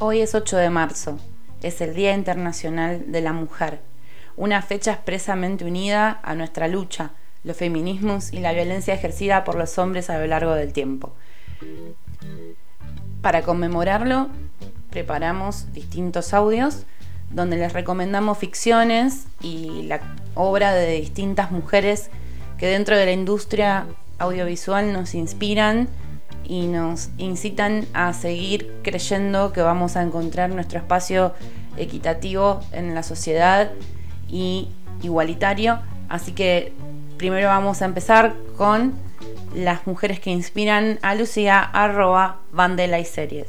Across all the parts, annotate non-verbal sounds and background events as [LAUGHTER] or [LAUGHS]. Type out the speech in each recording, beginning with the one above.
Hoy es 8 de marzo, es el Día Internacional de la Mujer, una fecha expresamente unida a nuestra lucha, los feminismos y la violencia ejercida por los hombres a lo largo del tiempo. Para conmemorarlo, preparamos distintos audios donde les recomendamos ficciones y la obra de distintas mujeres que dentro de la industria audiovisual nos inspiran y nos incitan a seguir creyendo que vamos a encontrar nuestro espacio equitativo en la sociedad y igualitario. Así que primero vamos a empezar con las mujeres que inspiran a Lucía, arroba Vandela y Series.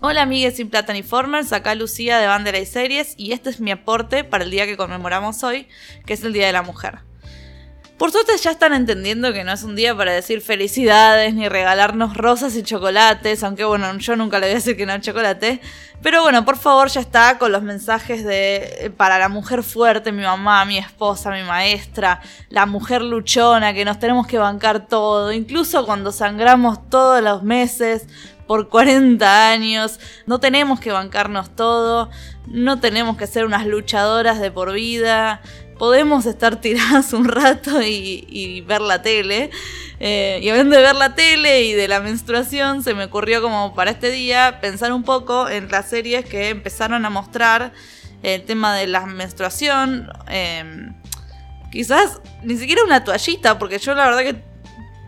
Hola amigues sin plataniformers, acá Lucía de Bandera y Series y este es mi aporte para el día que conmemoramos hoy, que es el Día de la Mujer. Por suerte ya están entendiendo que no es un día para decir felicidades ni regalarnos rosas y chocolates, aunque bueno, yo nunca le voy a decir que no chocolate. Pero bueno, por favor ya está con los mensajes de eh, para la mujer fuerte, mi mamá, mi esposa, mi maestra, la mujer luchona, que nos tenemos que bancar todo, incluso cuando sangramos todos los meses por 40 años, no tenemos que bancarnos todo, no tenemos que ser unas luchadoras de por vida, podemos estar tiradas un rato y, ver la tele. Eh, y hablando de ver la tele y de la menstruación, se me ocurrió como para este día pensar un poco en las series que empezaron a mostrar el tema de la menstruación. Em, quizás ni siquiera una toallita, porque yo la verdad que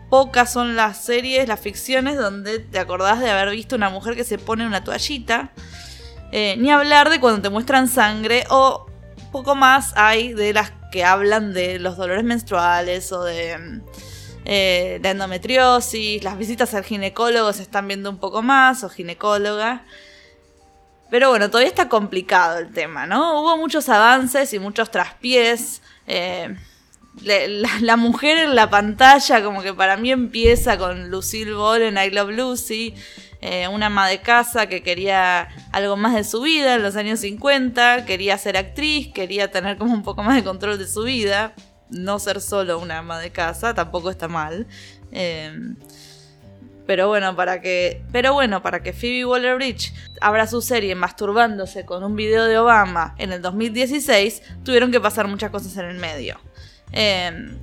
pocas son las series, las ficciones donde te acordás de haber visto una mujer que se pone una toallita. Eh, ni hablar de cuando te muestran sangre o poco más hay de las que hablan de los dolores menstruales o de eh, la endometriosis, las visitas al ginecólogo se están viendo un poco más, o ginecóloga. Pero bueno, todavía está complicado el tema, ¿no? Hubo muchos avances y muchos traspiés. Eh, la, mujer en la pantalla, como que para mí empieza con Lucille Ball en I Love Lucy. Eh, una ama de casa que quería algo más de su vida en los años 50, quería ser actriz, quería tener como un poco más de control de su vida, no ser solo una ama de casa, tampoco está mal. Em, pero bueno, para que. Pero bueno, para que Phoebe Waller Bridge abra su serie masturbándose con un video de Obama en el 2016, tuvieron que pasar muchas cosas en el medio. Eh,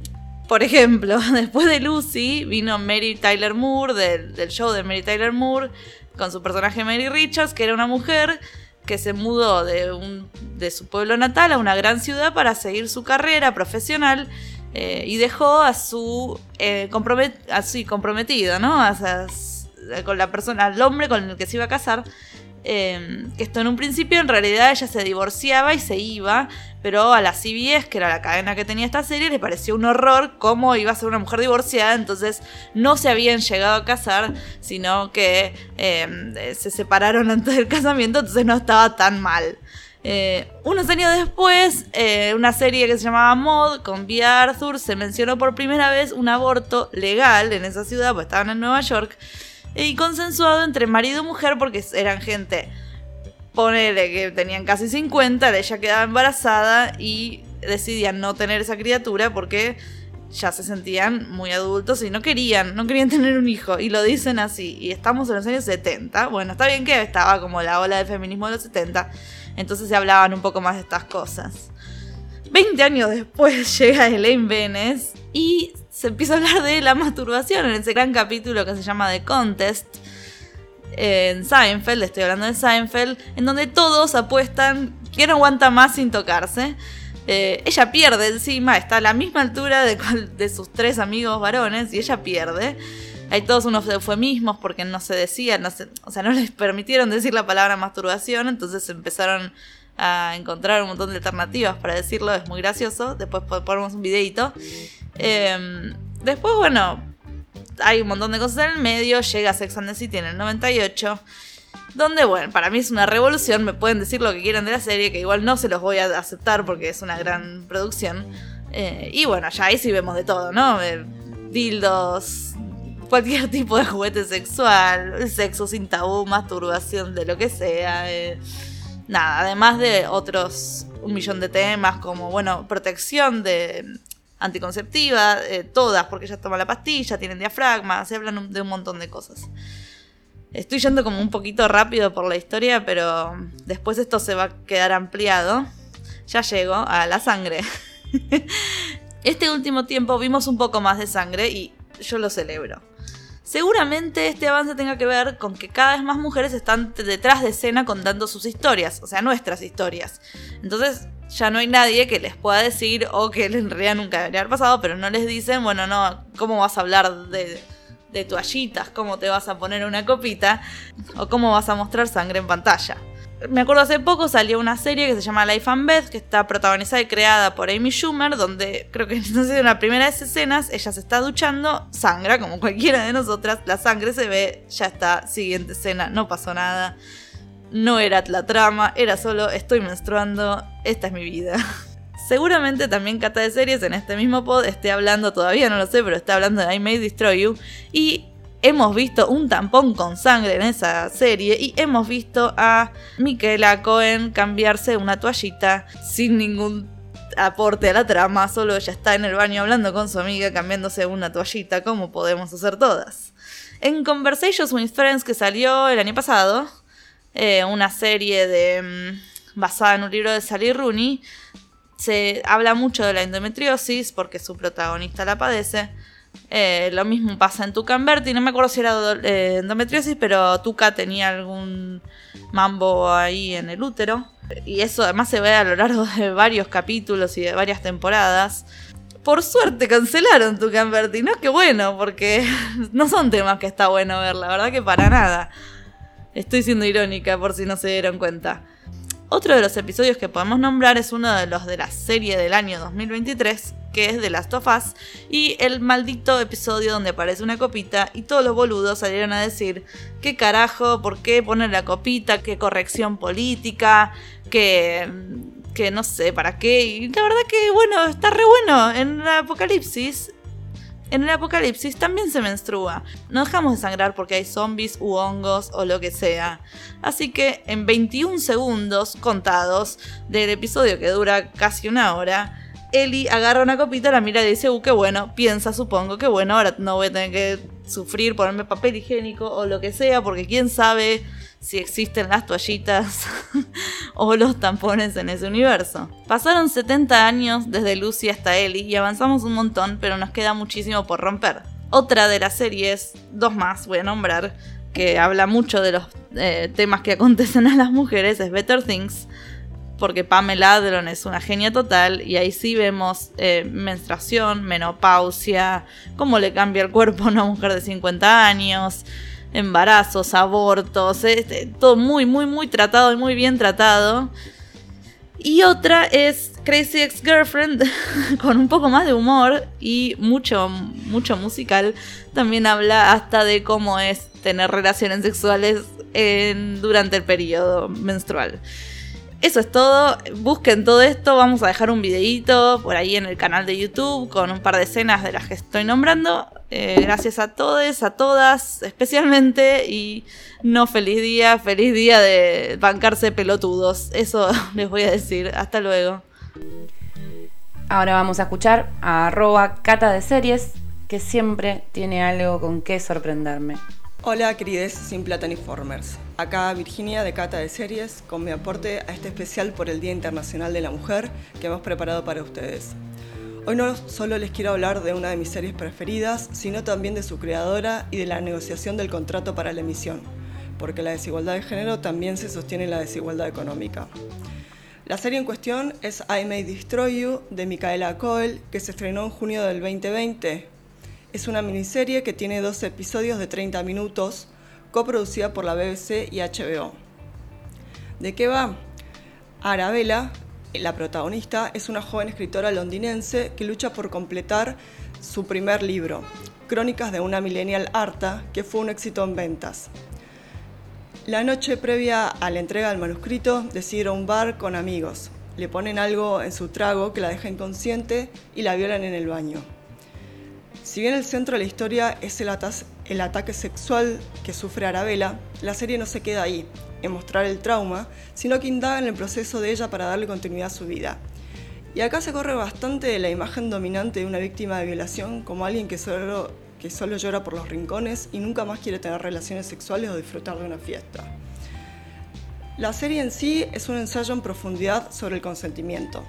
por ejemplo, [LAUGHS] después de Lucy vino Mary Tyler Moore, del, show de Mary Tyler Moore, con su personaje Mary Richards, que era una mujer que se mudó de, un, de su pueblo natal a una gran ciudad para seguir su carrera profesional eh, y dejó a su eh, así, comprometido, ¿no? con la persona, al hombre con el que se iba a casar. Em, que esto en un principio en realidad ella se divorciaba y se iba, pero a la CBS, que era la cadena que tenía esta serie, le pareció un horror cómo iba a ser una mujer divorciada, entonces no se habían llegado a casar, sino que em, se separaron antes del casamiento, entonces no estaba tan mal. Eh, unos años después, eh, una serie que se llamaba Mod con Via Arthur se mencionó por primera vez un aborto legal en esa ciudad, pues estaban en Nueva York y consensuado entre marido y mujer porque eran gente, ponele que tenían casi 50, ella quedaba embarazada y decidían no tener esa criatura porque ya se sentían muy adultos y no querían, no querían [LAUGHS] tener un hijo. Y lo dicen así. Y estamos en los años 70. Bueno, está bien que estaba como la ola del feminismo de los 70. Entonces se hablaban un poco más de estas cosas. 20 años después [LAUGHS] llega Elaine Benes y se empieza a hablar de la masturbación en ese gran capítulo que se llama The Contest en Seinfeld, estoy hablando de Seinfeld, en donde todos apuestan quién aguanta más sin tocarse. Eh, ella pierde encima, está a la misma altura de, sus tres amigos varones y ella pierde. Hay todos unos eufemismos porque no se decía, no o sea, no les permitieron decir la palabra masturbación, entonces empezaron a encontrar un montón de alternativas para decirlo, es muy gracioso. Después ponemos un videito. Em, después, bueno, hay un montón de cosas en el medio. Llega Sex and the City en el 98. Donde, bueno, para mí es una revolución. Me pueden decir lo que quieran de la serie, que igual no se los voy a aceptar porque es una gran producción. Eh, y bueno, ya ahí sí vemos de todo, ¿no? Eh, dildos, cualquier tipo de juguete sexual, sexo sin tabú, masturbación, de lo que sea. eh, nada, además de otros un millón de temas como, bueno, protección de anticonceptiva, eh, todas, porque ya toman la pastilla, tienen diafragma, se hablan de un montón de cosas. Estoy yendo como un poquito rápido por la historia, pero después esto se va a quedar ampliado. Ya llego a la sangre. [LAUGHS] Este último tiempo vimos un poco más de sangre y yo lo celebro. Seguramente este avance tenga que ver con que cada vez más mujeres están detrás de escena contando sus historias, o sea, nuestras historias. Entonces ya no hay nadie que les pueda decir o que en realidad nunca debería haber pasado, pero no les dicen, bueno, no, ¿cómo vas a hablar de, de toallitas? ¿Cómo te vas a poner una copita? ¿O cómo vas a mostrar sangre en pantalla? Me acuerdo hace poco salió una serie que se llama Life and Beth, que está protagonizada y creada por Amy Schumer, donde creo que [LAUGHS] sé, en la primera de las escenas ella se está duchando, sangra como cualquiera de nosotras, la sangre se ve, ya está, siguiente escena, no pasó nada, no era la trama, era solo estoy menstruando, esta es mi vida. [LAUGHS] Seguramente también Cata de Series en este mismo pod esté hablando, todavía no lo sé, pero está hablando de I May Destroy You. Y hemos visto un tampón con sangre en esa serie y hemos visto a Michaela Cohen cambiarse una toallita sin ningún aporte a la trama, solo ella está en el baño hablando con su amiga cambiándose una toallita como podemos hacer todas. En Conversations with Friends que salió el año pasado, eh, una serie de mm, basada en un libro de Sally Rooney, se habla mucho de la endometriosis porque su protagonista la padece. Eh, lo mismo pasa en Tuca Berti, no me acuerdo si era eh, endometriosis, pero Tuca tenía algún mambo ahí en el útero. Y eso además se ve a lo largo de varios capítulos y de varias temporadas. Por suerte cancelaron Tuca Berti, ¿no? Qué bueno, porque [LAUGHS] no son temas que está bueno ver, la verdad que para nada. Estoy siendo irónica por si no se dieron cuenta. Otro de los episodios que podemos nombrar es uno de los de la serie del año 2023, que es The Last of Us, y el maldito episodio donde aparece una copita y todos los boludos salieron a decir qué carajo, por qué poner la copita, qué corrección política, que, que no sé para qué. Y la verdad que bueno, está re bueno. En el apocalipsis en el apocalipsis también se menstrua. No dejamos de sangrar porque hay zombies u hongos o lo que sea. Así que en 21 segundos contados del episodio que dura casi una hora, Ellie agarra una copita, la mira y dice, uh, qué bueno, piensa, supongo, que bueno, ahora no voy a tener que sufrir, ponerme papel higiénico o lo que sea, porque quién sabe si existen las toallitas [LAUGHS] o los tampones en ese universo. Pasaron 70 años desde Lucy hasta Ellie y avanzamos un montón, pero nos queda muchísimo por romper. Otra de las series, dos más voy a nombrar, que habla mucho de los eh, temas que acontecen a las mujeres, es Better Things, porque Pamela Adlon es una genia total y ahí sí vemos eh, menstruación, menopausia, cómo le cambia el cuerpo a una mujer de 50 años, embarazos, abortos, este, todo muy, muy, muy tratado y muy bien tratado. Y otra es Crazy Ex Girlfriend, [LAUGHS] con un poco más de humor y mucho, mucho musical. También habla hasta de cómo es tener relaciones sexuales durante el periodo menstrual. Eso es todo. Busquen todo esto. Vamos a dejar un videíto por ahí en el canal de YouTube con un par de escenas de las que estoy nombrando. Eh, gracias a todos, a todas, especialmente. Y no feliz día, feliz día de bancarse pelotudos. Eso [LAUGHS] les voy a decir. Hasta luego. Ahora vamos a escuchar a arroba cata de series, que siempre tiene algo con qué sorprenderme. Hola querides Sin Plataniformers, acá Virginia de Cata de Series con mi aporte a este especial por el Día Internacional de la Mujer que hemos preparado para ustedes. Hoy no solo les quiero hablar de una de mis series preferidas, sino también de su creadora y de la negociación del contrato para la emisión, porque la desigualdad de género también se sostiene en la desigualdad económica. La serie en cuestión es I May Destroy You de Micaela Coel, que se estrenó en junio del 2020. Es una miniserie que tiene 12 episodios de 30 minutos, coproducida por la BBC y HBO. ¿De qué va? Arabella, la protagonista, es una joven escritora londinense que lucha por completar su primer libro, Crónicas de una millennial harta, que fue un éxito en ventas. La noche previa a la entrega del manuscrito decide ir a un bar con amigos, le ponen algo en su trago que la deja inconsciente y la violan en el baño. Si bien el centro de la historia es el, ataque sexual que sufre Arabella, la serie no se queda ahí, en mostrar el trauma, sino que indaga en el proceso de ella para darle continuidad a su vida. Y acá se corre bastante de la imagen dominante de una víctima de violación como alguien que solo llora por los rincones y nunca más quiere tener relaciones sexuales o disfrutar de una fiesta. La serie en sí es un ensayo en profundidad sobre el consentimiento.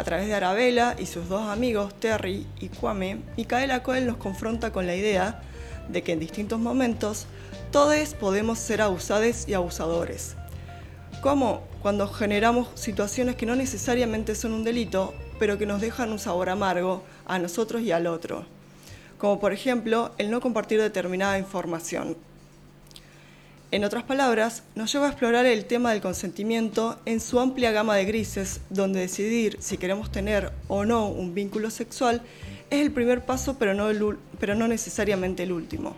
A través de Arabella y sus dos amigos, Terry y Kwame, Micaela Coel nos confronta con la idea de que en distintos momentos todos podemos ser abusados y abusadores. Como cuando generamos situaciones que no necesariamente son un delito, pero que nos dejan un sabor amargo a nosotros y al otro. Como por ejemplo el no compartir determinada información, en otras palabras, nos lleva a explorar el tema del consentimiento en su amplia gama de grises, donde decidir si queremos tener o no un vínculo sexual es el primer paso, pero no, necesariamente el último.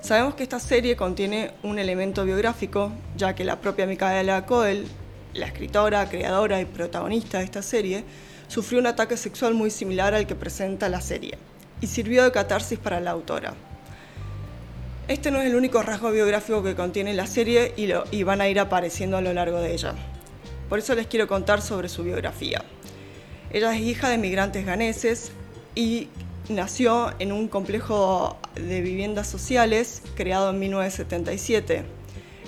Sabemos que esta serie contiene un elemento biográfico, ya que la propia Micaela Coel, la escritora, creadora y protagonista de esta serie, sufrió un ataque sexual muy similar al que presenta la serie, y sirvió de catarsis para la autora. Este no es el único rasgo biográfico que contiene la serie y, lo, y van a ir apareciendo a lo largo de ella. Por eso les quiero contar sobre su biografía. Ella es hija de migrantes ganeses y nació en un complejo de viviendas sociales creado en 1977.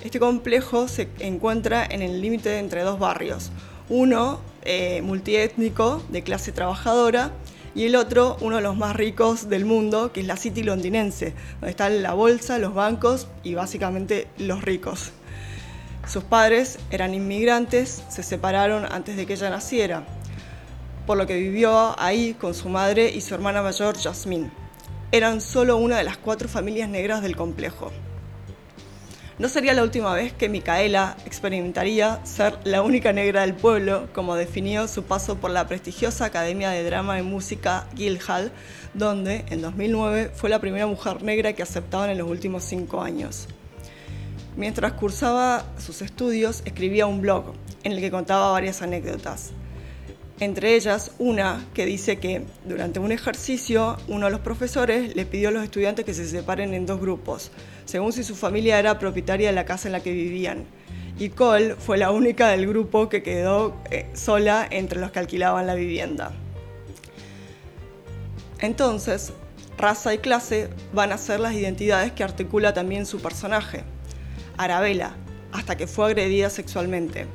Este complejo se encuentra en el límite entre dos barrios, uno eh, multiétnico de clase trabajadora y el otro, uno de los más ricos del mundo, que es la City londinense, donde está la bolsa, los bancos y básicamente los ricos. Sus padres eran inmigrantes, se separaron antes de que ella naciera, por lo que vivió ahí con su madre y su hermana mayor, Jasmine. Eran solo una de las cuatro familias negras del complejo. No sería la última vez que Micaela experimentaría ser la única negra del pueblo, como definió su paso por la prestigiosa Academia de Drama y Música Guildhall, donde en 2009 fue la primera mujer negra que aceptaban en los últimos cinco años. Mientras cursaba sus estudios, escribía un blog en el que contaba varias anécdotas. Entre ellas, una que dice que durante un ejercicio uno de los profesores le pidió a los estudiantes que se separen en dos grupos, según si su familia era propietaria de la casa en la que vivían. Y Cole fue la única del grupo que quedó eh, sola entre los que alquilaban la vivienda. Entonces, raza y clase van a ser las identidades que articula también su personaje, Arabella, hasta que fue agredida sexualmente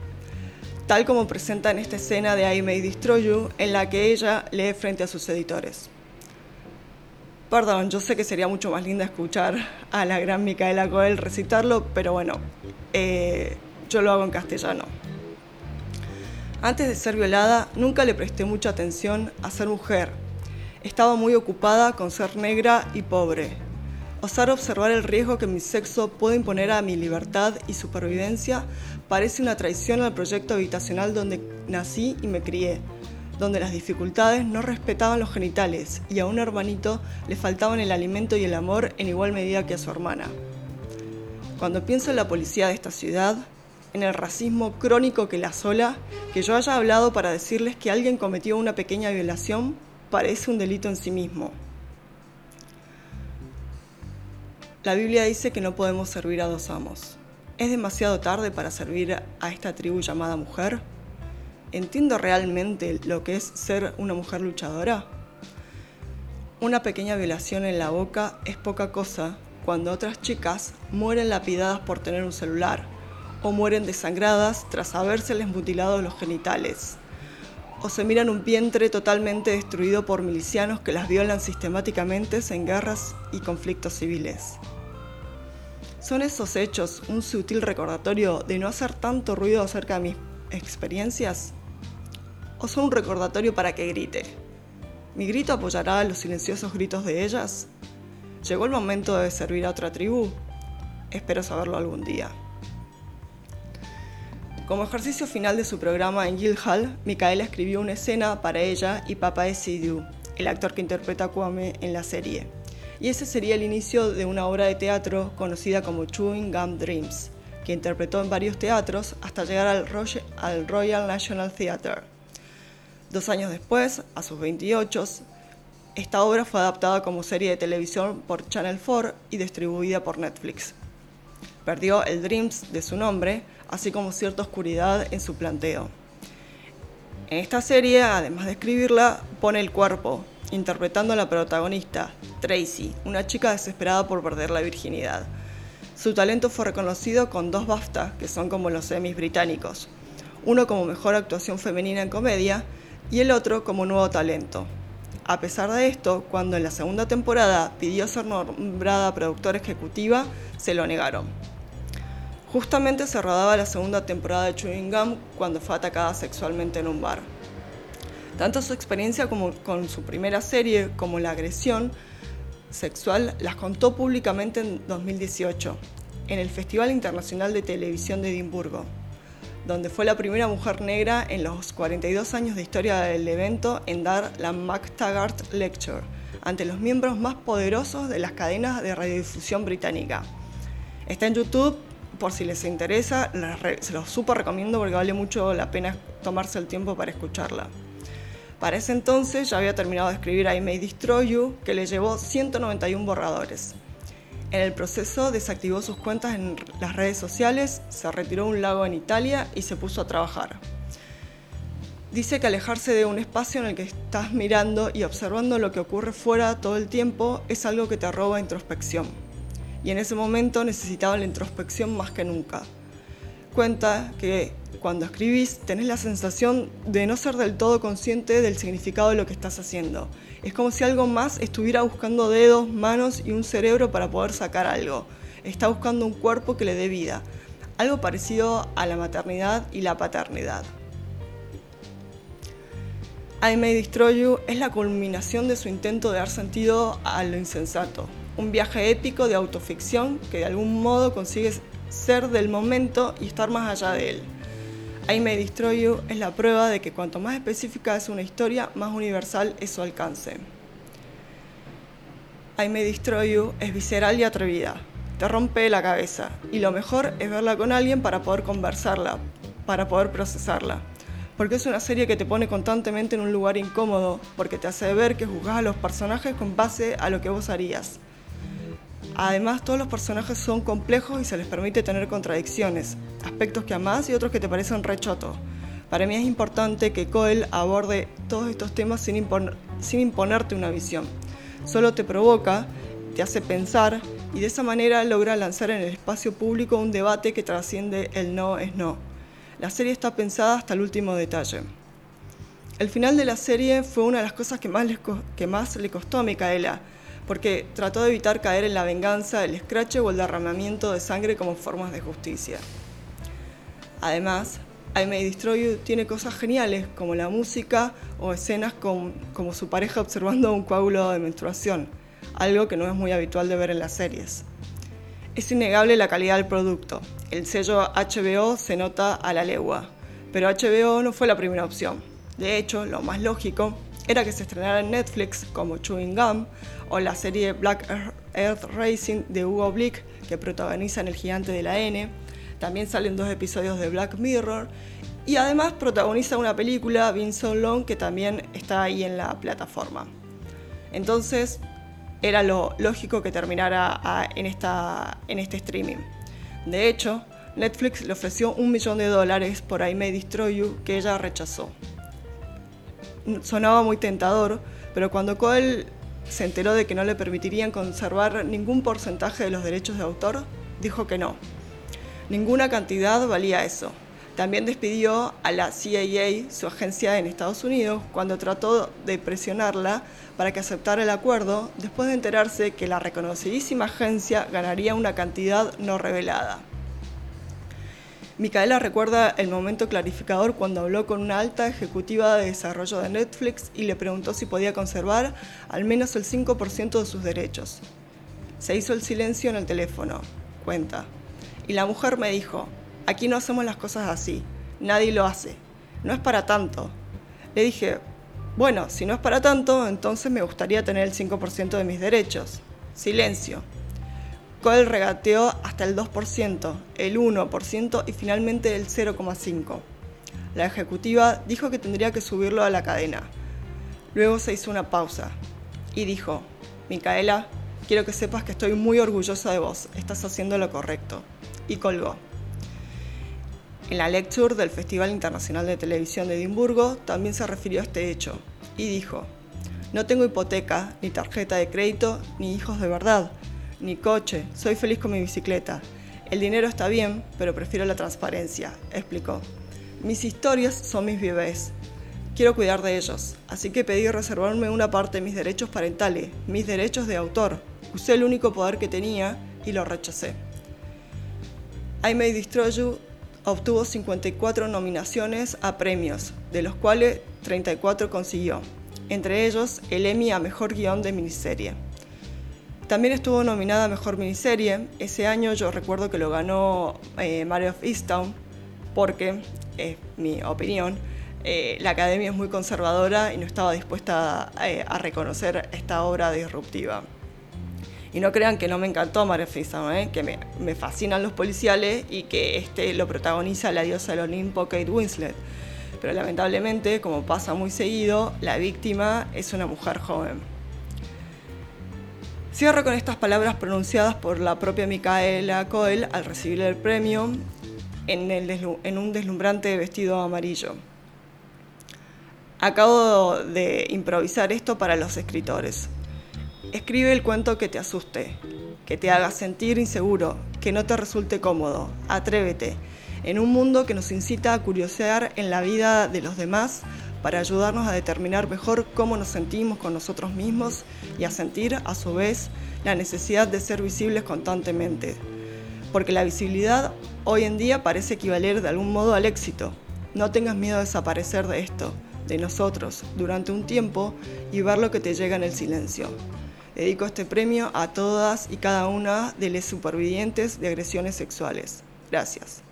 tal como presenta en esta escena de I May Destroy You, en la que ella lee frente a sus editores. Perdón, yo sé que sería mucho más linda escuchar a la gran Micaela Coel recitarlo, pero bueno, eh, yo lo hago en castellano. Antes de ser violada, nunca le presté mucha atención a ser mujer. Estaba muy ocupada con ser negra y pobre. Osar observar el riesgo que mi sexo puede imponer a mi libertad y supervivencia parece una traición al proyecto habitacional donde nací y me crié, donde las dificultades no respetaban los genitales y a un hermanito le faltaban el alimento y el amor en igual medida que a su hermana. Cuando pienso en la policía de esta ciudad, en el racismo crónico que la asola, que yo haya hablado para decirles que alguien cometió una pequeña violación parece un delito en sí mismo. La Biblia dice que no podemos servir a dos amos. ¿Es demasiado tarde para servir a esta tribu llamada mujer? ¿Entiendo realmente lo que es ser una mujer luchadora? Una pequeña violación en la boca es poca cosa cuando otras chicas mueren lapidadas por tener un celular o mueren desangradas tras habérseles mutilado los genitales o se miran un vientre totalmente destruido por milicianos que las violan sistemáticamente en guerras y conflictos civiles. ¿Son esos hechos un sutil recordatorio de no hacer tanto ruido acerca de mis experiencias? ¿O son un recordatorio para que grite? ¿Mi grito apoyará los silenciosos gritos de ellas? ¿Llegó el momento de servir a otra tribu? Espero saberlo algún día. Como ejercicio final de su programa en Guildhall, Micaela escribió una escena para ella y Papa Esidiu, el actor que interpreta a Kwame en la serie y ese sería el inicio de una obra de teatro conocida como Chewing Gum Dreams, que interpretó en varios teatros hasta llegar al, Royal National Theatre. Dos años después, a sus 28, esta obra fue adaptada como serie de televisión por Channel 4 y distribuida por Netflix. Perdió el Dreams de su nombre, así como cierta oscuridad en su planteo. En esta serie, además de escribirla, pone el cuerpo, interpretando a la protagonista, Tracy, una chica desesperada por perder la virginidad. Su talento fue reconocido con dos BAFTA, que son como los semis británicos, uno como mejor actuación femenina en comedia y el otro como nuevo talento. A pesar de esto, cuando en la segunda temporada pidió ser nombrada productora ejecutiva, se lo negaron. Justamente se rodaba la segunda temporada de Chewing Gum cuando fue atacada sexualmente en un bar. Tanto su experiencia como con su primera serie como la agresión sexual las contó públicamente en 2018 en el Festival Internacional de Televisión de Edimburgo, donde fue la primera mujer negra en los 42 años de historia del evento en dar la MacTaggart Lecture ante los miembros más poderosos de las cadenas de radiodifusión británica. Está en YouTube por si les interesa, se los súper recomiendo porque vale mucho la pena tomarse el tiempo para escucharla. Para ese entonces ya había terminado de escribir I May Destroy You, que le llevó 191 borradores. En el proceso desactivó sus cuentas en las redes sociales, se retiró a un lago en Italia y se puso a trabajar. Dice que alejarse de un espacio en el que estás mirando y observando lo que ocurre fuera todo el tiempo es algo que te roba introspección y en ese momento necesitaba la introspección más que nunca. Cuenta que cuando escribís tenés la sensación de no ser del todo consciente del significado de lo que estás haciendo. Es como si algo más estuviera buscando dedos, manos y un cerebro para poder sacar algo. Está buscando un cuerpo que le dé vida. Algo parecido a la maternidad y la paternidad. I May Destroy You es la culminación de su intento de dar sentido a lo insensato, un viaje épico de autoficción que de algún modo consigue ser del momento y estar más allá de él. I May Destroy You es la prueba de que cuanto más específica es una historia, más universal es su alcance. I May Destroy You es visceral y atrevida, te rompe la cabeza y lo mejor es verla con alguien para poder conversarla, para poder procesarla. Porque es una serie que te pone constantemente en un lugar incómodo, porque te hace ver que juzgas a los personajes con base a lo que vos harías. Además, todos los personajes son complejos y se les permite tener contradicciones, aspectos que amás y otros que te parecen rechoto. Para mí es importante que Coel aborde todos estos temas sin, imponerte una visión. Solo te provoca, te hace pensar y de esa manera logra lanzar en el espacio público un debate que trasciende el no es no. La serie está pensada hasta el último detalle. El final de la serie fue una de las cosas que más, que más le costó a Micaela, porque trató de evitar caer en la venganza, el escrache o el derramamiento de sangre como formas de justicia. Además, I May Destroy You tiene cosas geniales como la música o escenas como su pareja observando un coágulo de menstruación, algo que no es muy habitual de ver en las series. Es innegable la calidad del producto. El sello HBO se nota a la legua, pero HBO no fue la primera opción. De hecho, lo más lógico era que se estrenara en Netflix como Chewing Gum o la serie Black Earth Racing de Hugo Blick que protagoniza en El Gigante de la N. También salen dos episodios de Black Mirror y además protagoniza una película, Vince Long, que también está ahí en la plataforma. Entonces era lo lógico que terminara en, esta, en este streaming. De hecho, Netflix le ofreció un millón de dólares por I May Destroy You que ella rechazó sonaba muy tentador, pero cuando Coel se enteró de que no le permitirían conservar ningún porcentaje de los derechos de autor, dijo que no. Ninguna cantidad valía eso. También despidió a la CAA, su agencia en Estados Unidos, cuando trató de presionarla para que aceptara el acuerdo, después de enterarse que la reconocidísima agencia ganaría una cantidad no revelada. Micaela recuerda el momento clarificador cuando habló con una alta ejecutiva de desarrollo de Netflix y le preguntó si podía conservar al menos el 5% de sus derechos. Se hizo el silencio en el teléfono, cuenta. Y la mujer me dijo, aquí no hacemos las cosas así, nadie lo hace, no es para tanto. Le dije, bueno, si no es para tanto, entonces me gustaría tener el 5% de mis derechos. Silencio. Coel regateó hasta el 2%, el 1% y finalmente el 0,5%. La ejecutiva dijo que tendría que subirlo a la cadena. Luego se hizo una pausa y dijo, Micaela, quiero que sepas que estoy muy orgullosa de vos, estás haciendo lo correcto. Y colgó. En la lecture del Festival Internacional de Televisión de Edimburgo también se refirió a este hecho y dijo, no tengo hipoteca, ni tarjeta de crédito, ni hijos de verdad, ni coche, soy feliz con mi bicicleta. El dinero está bien, pero prefiero la transparencia, explicó. Mis historias son mis bebés. Quiero cuidar de ellos, así que pedí reservarme una parte de mis derechos parentales, mis derechos de autor. Usé el único poder que tenía y lo rechacé. I May Destroy You obtuvo 54 nominaciones a premios, de los cuales 34 consiguió, entre ellos el Emmy a Mejor Guión de Miniserie. También estuvo nominada a Mejor Miniserie. Ese año yo recuerdo que lo ganó eh, Mario of Easttown, porque, es mi opinión, eh, la academia es muy conservadora y no estaba dispuesta eh, a reconocer esta obra disruptiva. Y no crean que no me encantó Mario of Easttown, que me, me, fascinan los policiales y que este lo protagoniza la diosa del Olimpo, Kate Winslet. Pero lamentablemente, como pasa muy seguido, la víctima es una mujer joven. Cierro con estas palabras pronunciadas por la propia Micaela Coel al recibir el premio en, un deslumbrante vestido amarillo. Acabo de improvisar esto para los escritores. Escribe el cuento que te asuste, que te haga sentir inseguro, que no te resulte cómodo. Atrévete. En un mundo que nos incita a curiosear en la vida de los demás, para ayudarnos a determinar mejor cómo nos sentimos con nosotros mismos y a sentir, a su vez, la necesidad de ser visibles constantemente. Porque la visibilidad hoy en día parece equivaler de algún modo al éxito. No tengas miedo a desaparecer de esto, de nosotros, durante un tiempo y ver lo que te llega en el silencio. Dedico este premio a todas y cada una de las supervivientes de agresiones sexuales. Gracias.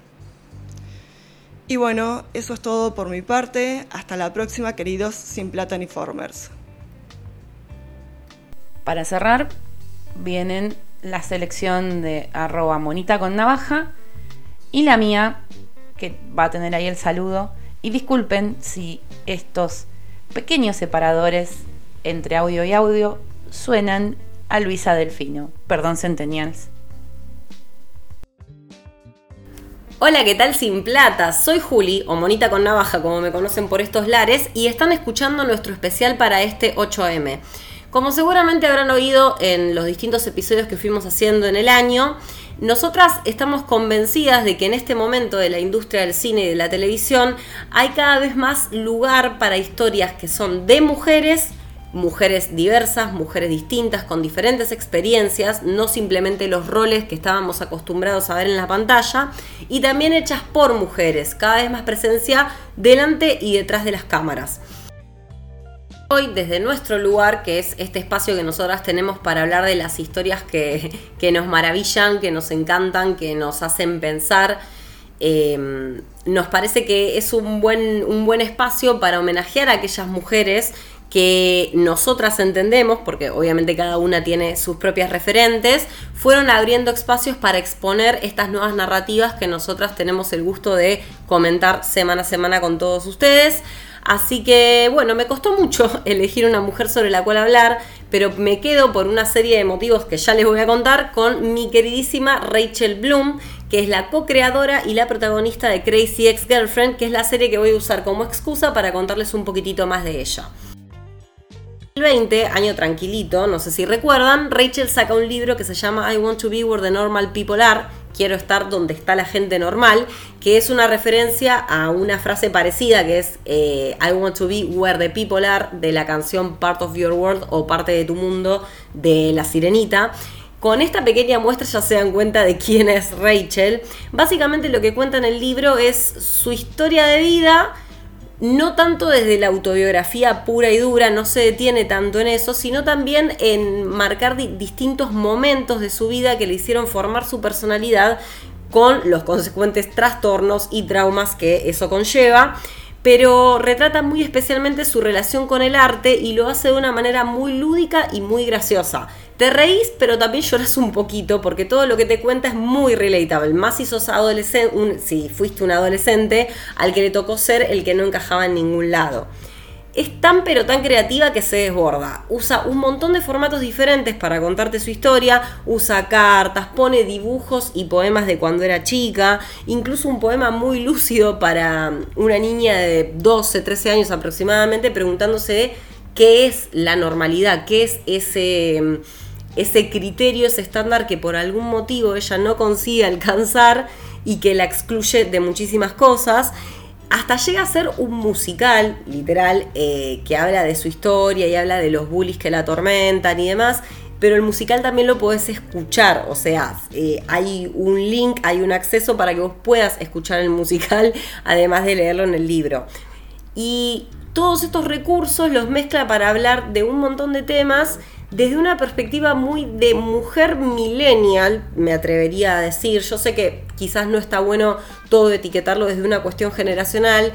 Y bueno, eso es todo por mi parte. Hasta la próxima, queridos Sin Plata ni Formers. Para cerrar, vienen la selección de arroba monita con navaja y la mía, que va a tener ahí el saludo. Y disculpen si estos pequeños separadores entre audio y audio suenan a Luisa Delfino. Perdón, Centennials. Hola, ¿qué tal sin plata? Soy Juli, o Monita con Navaja, como me conocen por estos lares, y están escuchando nuestro especial para este 8M. Como seguramente habrán oído en los distintos episodios que fuimos haciendo en el año, nosotras estamos convencidas de que en este momento de la industria del cine y de la televisión hay cada vez más lugar para historias que son de mujeres mujeres diversas, mujeres distintas, con diferentes experiencias, no simplemente los roles que estábamos acostumbrados a ver en la pantalla, y también hechas por mujeres, cada vez más presencia delante y detrás de las cámaras. Hoy desde nuestro lugar, que es este espacio que nosotras tenemos para hablar de las historias que, [LAUGHS] nos maravillan, que nos encantan, que nos hacen pensar, eh, nos parece que es un buen, un buen espacio para homenajear a aquellas mujeres que nosotras entendemos, porque obviamente cada una tiene sus propias referentes, fueron abriendo espacios para exponer estas nuevas narrativas que nosotras tenemos el gusto de comentar semana a semana con todos ustedes. Así que bueno, me costó mucho [LAUGHS] elegir una mujer sobre la cual hablar, pero me quedo por una serie de motivos que ya les voy a contar con mi queridísima Rachel Bloom, que es la co-creadora y la protagonista de Crazy Ex Girlfriend, que es la serie que voy a usar como excusa para contarles un poquitito más de ella. 2020, año tranquilito, no sé si recuerdan, Rachel saca un libro que se llama I Want to Be Where the Normal People Are, quiero estar donde está la gente normal, que es una referencia a una frase parecida que es eh, I Want to Be Where the People Are de la canción Part of Your World o Parte de tu Mundo de La Sirenita. Con esta pequeña muestra ya se dan cuenta de quién es Rachel. Básicamente lo que cuenta en el libro es su historia de vida no tanto desde la autobiografía pura y dura, no se detiene tanto en eso, sino también en marcar distintos momentos de su vida que le hicieron formar su personalidad con los consecuentes trastornos y traumas que eso conlleva. Pero retrata muy especialmente su relación con el arte y lo hace de una manera muy lúdica y muy graciosa. Te reís, pero también lloras un poquito porque todo lo que te cuenta es muy relatable. Más si sos si fuiste un adolescente al que le tocó ser el que no encajaba en ningún lado es tan pero tan creativa que se desborda. Usa un montón de formatos diferentes para contarte su historia, usa cartas, pone dibujos y poemas de cuando era chica, incluso un poema muy lúcido para una niña de 12, 13 años aproximadamente preguntándose qué es la normalidad, qué es ese, ese criterio, ese estándar que por algún motivo ella no consigue alcanzar y que la excluye de muchísimas cosas hasta llega a ser un musical, literal, eh, que habla de su historia y habla de los bullies que la atormentan y demás. Pero el musical también lo podés escuchar, o sea, eh, hay un link, hay un acceso para que vos puedas escuchar el musical, [LAUGHS] además de leerlo en el libro. Y todos estos recursos los mezcla para hablar de un montón de temas desde una perspectiva muy de mujer millennial, me atrevería a decir. Yo sé que quizás no está bueno todo etiquetarlo desde una cuestión generacional,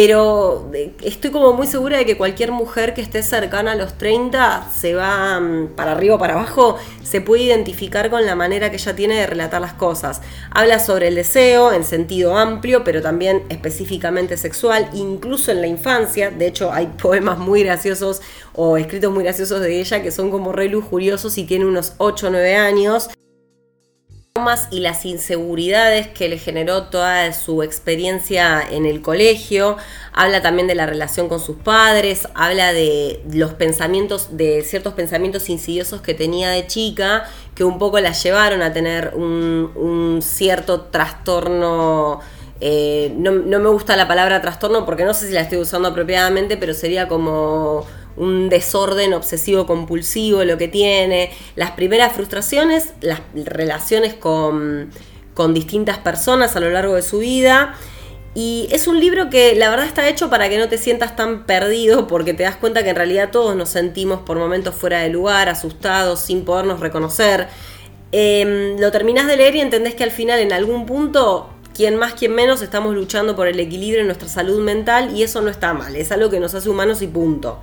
pero estoy como muy segura de que cualquier mujer que esté cercana a los 30 se va mm, para arriba o para abajo, se puede identificar con la manera que ella tiene de relatar las cosas. Habla sobre el deseo en sentido amplio, pero también específicamente sexual, incluso en la infancia. De hecho, hay [LAUGHS] poemas muy graciosos o escritos muy graciosos de ella que son como re lujuriosos y tiene unos 8 o 9 años y las inseguridades que le generó toda su experiencia en el colegio, habla también de la relación con sus padres, habla de los pensamientos, de ciertos pensamientos insidiosos que tenía de chica, que un poco la llevaron a tener un, cierto trastorno. Eh, no, no me gusta la palabra trastorno porque no sé si la estoy usando apropiadamente, pero sería como un desorden obsesivo compulsivo lo que tiene, las primeras frustraciones, las relaciones con, con distintas personas a lo largo de su vida. Y es un libro que la verdad está hecho para que no te sientas tan perdido porque te das cuenta que en realidad todos nos sentimos por momentos fuera de lugar, asustados, sin podernos reconocer. Em, lo terminás de leer y entendés que al final en algún punto, quien más, quien menos, estamos luchando por el equilibrio en nuestra salud mental y eso no está mal, es algo que nos hace humanos y punto.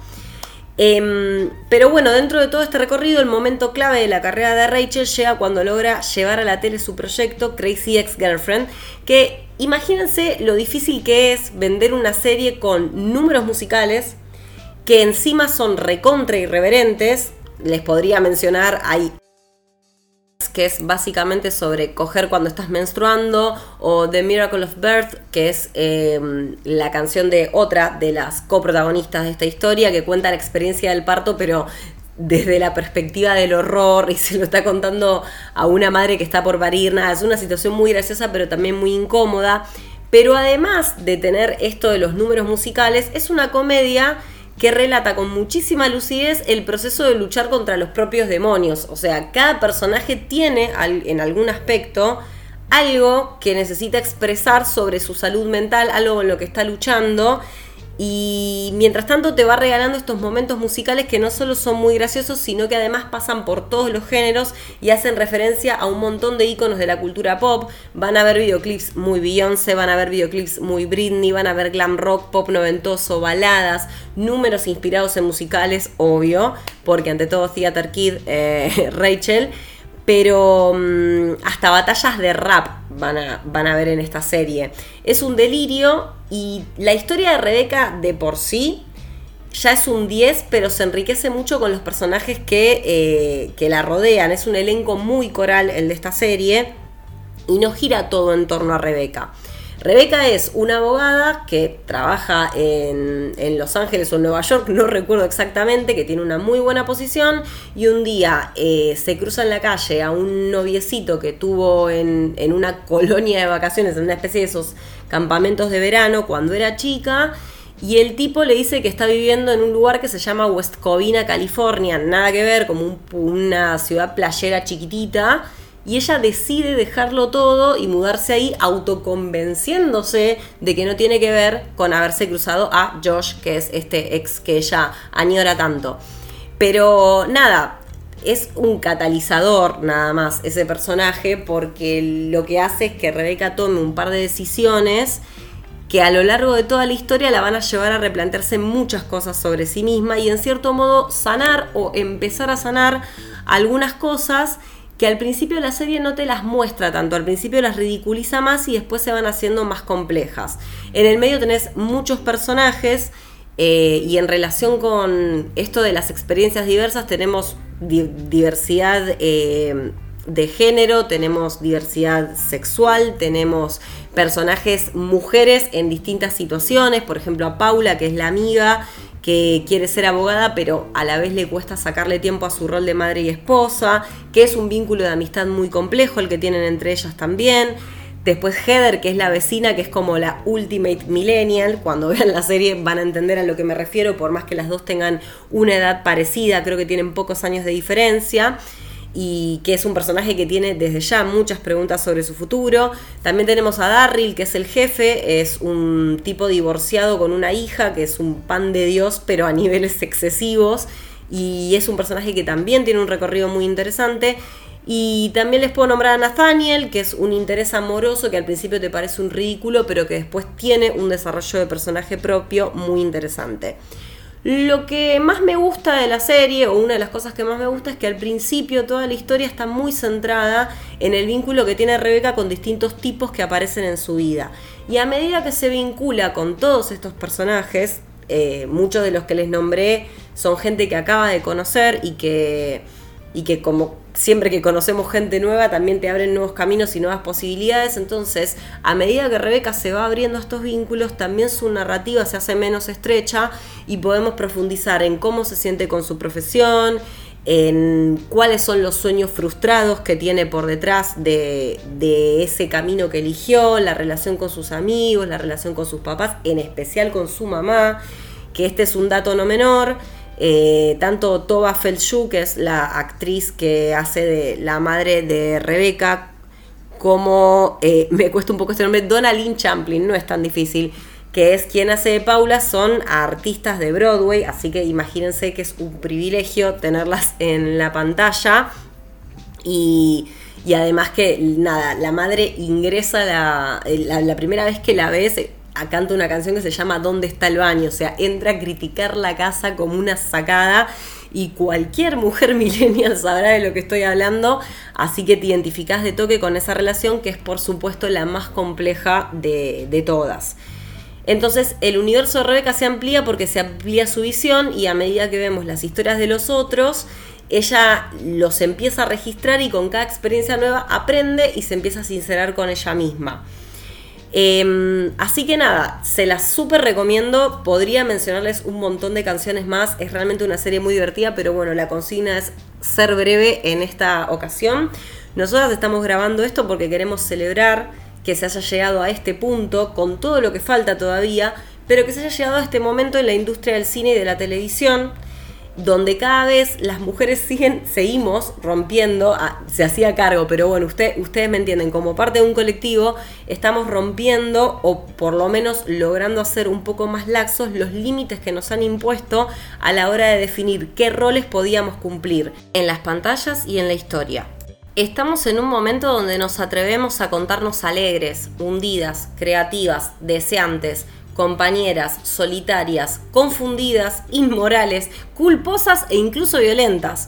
Em, pero bueno, dentro de todo este recorrido, el momento clave de la carrera de Rachel llega cuando logra llevar a la tele su proyecto Crazy Ex Girlfriend, que imagínense lo difícil que es vender una serie con números musicales que encima son recontra irreverentes. Les podría mencionar, hay que es básicamente sobre coger cuando estás menstruando, o The Miracle of Birth, que es em, la canción de otra de las coprotagonistas de esta historia, que cuenta la experiencia del parto, pero desde la perspectiva del horror y se lo está contando a una madre que está por parir. Nada, es una situación muy graciosa, pero también muy incómoda. Pero además de tener esto de los números musicales, es una comedia que relata con muchísima lucidez el proceso de luchar contra los propios demonios. O sea, cada personaje tiene en algún aspecto algo que necesita expresar sobre su salud mental, algo en lo que está luchando y mientras tanto te va regalando estos momentos musicales que no solo son muy graciosos, sino que además pasan por todos los géneros y hacen referencia a un montón de iconos de la cultura pop. Van a ver videoclips muy Beyoncé, van a ver videoclips muy Britney, van a ver glam rock, pop noventoso, baladas, números inspirados en musicales, obvio, porque ante todo Theater Kid, eh, [LAUGHS] Rachel pero mm, hasta batallas de rap van a, van a ver en esta serie. Es un delirio y la historia de Rebeca de por sí ya es un 10, pero se enriquece mucho con los personajes que, eh, que la rodean. Es un elenco muy coral el de esta serie y no gira todo en torno a Rebeca. Rebeca es una abogada que trabaja en, Los Ángeles o en Nueva York, no recuerdo exactamente, que tiene una muy buena posición y un día eh, se cruza en la calle a un noviecito que tuvo en, en una [LAUGHS] colonia de vacaciones, en una especie de esos campamentos de verano cuando era chica. Y el tipo le dice que está viviendo en un lugar que se llama West Covina, California. Nada que ver, como una ciudad playera chiquitita y ella decide dejarlo todo y mudarse ahí autoconvenciéndose de que no tiene que ver con haberse cruzado a Josh, que es este ex que ella añora tanto. Pero nada, es un catalizador nada más ese personaje porque lo que hace es que Rebeca tome un par de decisiones que a lo largo de toda la historia la van a llevar a replantearse muchas cosas sobre sí misma y en cierto modo sanar o empezar a sanar algunas cosas que al principio la serie no te las muestra tanto, al principio las ridiculiza más y después se van haciendo más complejas. En el medio tenés muchos personajes eh, y en relación con esto de las experiencias diversas tenemos diversidad eh, de género, tenemos diversidad sexual, tenemos personajes mujeres en distintas situaciones, por ejemplo a Paula, que es la amiga que quiere ser abogada, pero a la vez le cuesta sacarle tiempo a su rol de madre y esposa, que es un vínculo de amistad muy complejo el que tienen entre ellas también. Después Heather, que es la vecina, que es como la ultimate millennial. Cuando [LAUGHS] vean la serie van a entender a lo que me refiero, por más que las dos tengan una edad parecida, creo que tienen pocos años de diferencia y que es un personaje que tiene desde ya muchas preguntas sobre su futuro. También tenemos a Darryl, que es el jefe, es un tipo divorciado con una hija, que es un pan de Dios, pero a niveles excesivos, y es un personaje que también tiene un recorrido muy interesante. Y también les puedo nombrar a Nathaniel, que es un interés amoroso que al principio te parece un ridículo, pero que después tiene un desarrollo de personaje propio muy interesante. Lo que más me gusta de la serie, o una de las cosas que más me gusta, es que al principio toda la historia está muy centrada en el vínculo que tiene Rebeca con distintos tipos que aparecen en su vida. Y a medida que se vincula con todos estos personajes, eh, muchos de los que les nombré son gente que acaba de conocer y que y que como siempre que conocemos gente nueva también te abren nuevos caminos y nuevas posibilidades. Entonces, a medida que Rebeca se va abriendo estos vínculos, también su narrativa se hace menos estrecha y podemos profundizar en cómo se siente con su profesión, en cuáles son los sueños frustrados que tiene por detrás de, ese camino que eligió, la relación con sus amigos, la relación con sus papás, en especial con su mamá, que este es un dato no menor. Eh, tanto Toba Felshu, que es la actriz que hace de la madre de Rebeca, como eh, [LAUGHS] me cuesta un poco este nombre, Donna Lynn Champlin, no es tan difícil, que es quien hace de Paula, son artistas de Broadway, así que imagínense que es un privilegio tenerlas en la pantalla. Y, además que, nada, la madre ingresa la, la primera vez que la ves, canta una canción que se llama ¿Dónde está el baño? O sea, entra a criticar la casa como una sacada y cualquier mujer [LAUGHS] millennial sabrá de lo que estoy hablando, así que te identificás de toque con esa relación que es por supuesto la más compleja de, de todas. Entonces el universo de Rebeca se amplía porque se amplía su visión y a medida que vemos las historias de los otros, ella los empieza a registrar y con cada experiencia nueva aprende y se empieza a sincerar con ella misma. Em, así que nada, se las súper recomiendo. Podría mencionarles un montón de canciones más. Es realmente una serie muy divertida, pero bueno, la consigna es ser breve en esta ocasión. Nosotras estamos grabando esto porque queremos celebrar que se haya llegado a este punto con todo lo que falta todavía, pero que se haya llegado a este momento en la industria del cine y de la televisión donde cada vez las mujeres siguen, seguimos rompiendo, se hacía cargo, pero bueno, usted, ustedes me entienden, como parte de un colectivo estamos rompiendo o por lo menos logrando hacer un poco más laxos los límites que nos han impuesto a la hora de definir qué roles podíamos cumplir en las pantallas y en la historia. Estamos en un momento donde nos atrevemos a contarnos alegres, hundidas, creativas, deseantes, compañeras, solitarias, confundidas, inmorales, culposas e incluso violentas.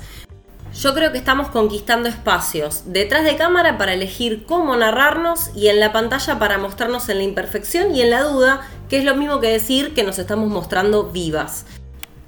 Yo creo que estamos conquistando espacios detrás de cámara para elegir cómo narrarnos y en la pantalla para mostrarnos en la imperfección y en la duda, que es lo mismo que decir que nos estamos mostrando vivas.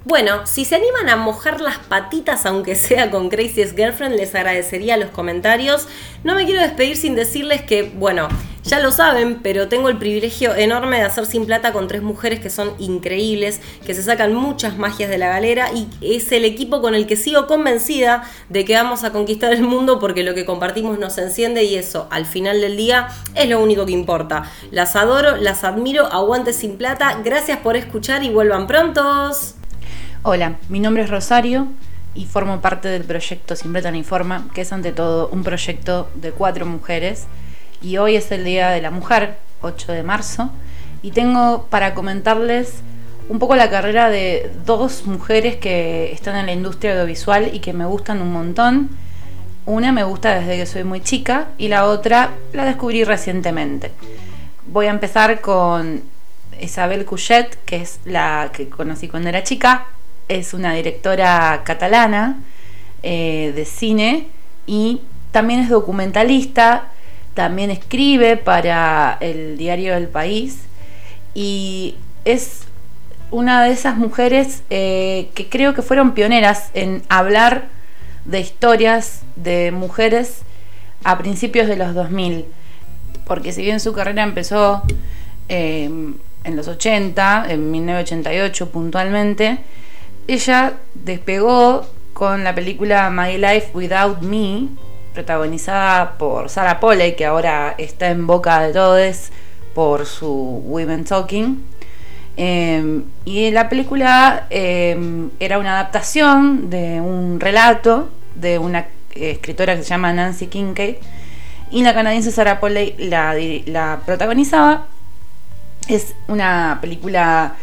Bueno, si se animan a mojar las patitas, aunque sea con Crazy's Girlfriend, les agradecería los comentarios. No me quiero despedir sin decirles que, bueno, ya lo saben, pero tengo el privilegio enorme de hacer Sin Plata con tres mujeres que son increíbles, que se sacan muchas magias de la galera y es el equipo con el que sigo convencida de que vamos a conquistar el mundo porque lo que compartimos nos enciende y eso, al final del día, es lo único que importa. Las adoro, las admiro, aguante Sin Plata, gracias por escuchar y vuelvan prontos. Hola, mi nombre es Rosario y formo parte del proyecto Siempre Tan Informa, que es ante todo un proyecto de cuatro mujeres. Y hoy es el Día de la Mujer, 8 de marzo, y tengo para comentarles un poco la carrera de dos mujeres que están en la industria audiovisual y que me gustan un montón. Una me gusta desde que soy muy chica y la otra la descubrí recientemente. Voy a empezar con Isabel Couchet, que es la que conocí cuando era chica, es una directora catalana eh, de cine y también es documentalista, también escribe para el diario El País y es una de esas mujeres eh, que creo que fueron pioneras en hablar de historias de mujeres a principios de los 2000, porque si bien su carrera empezó eh, en los 80, en 1988 puntualmente, ella despegó con la película My Life Without Me, protagonizada por Sarah Polley, que ahora está en boca de todos por su Women Talking. Em, y la película em, era una adaptación de un relato de una escritora que se llama Nancy Kincaid y la canadiense Sarah Polley la, la protagonizaba. Es una película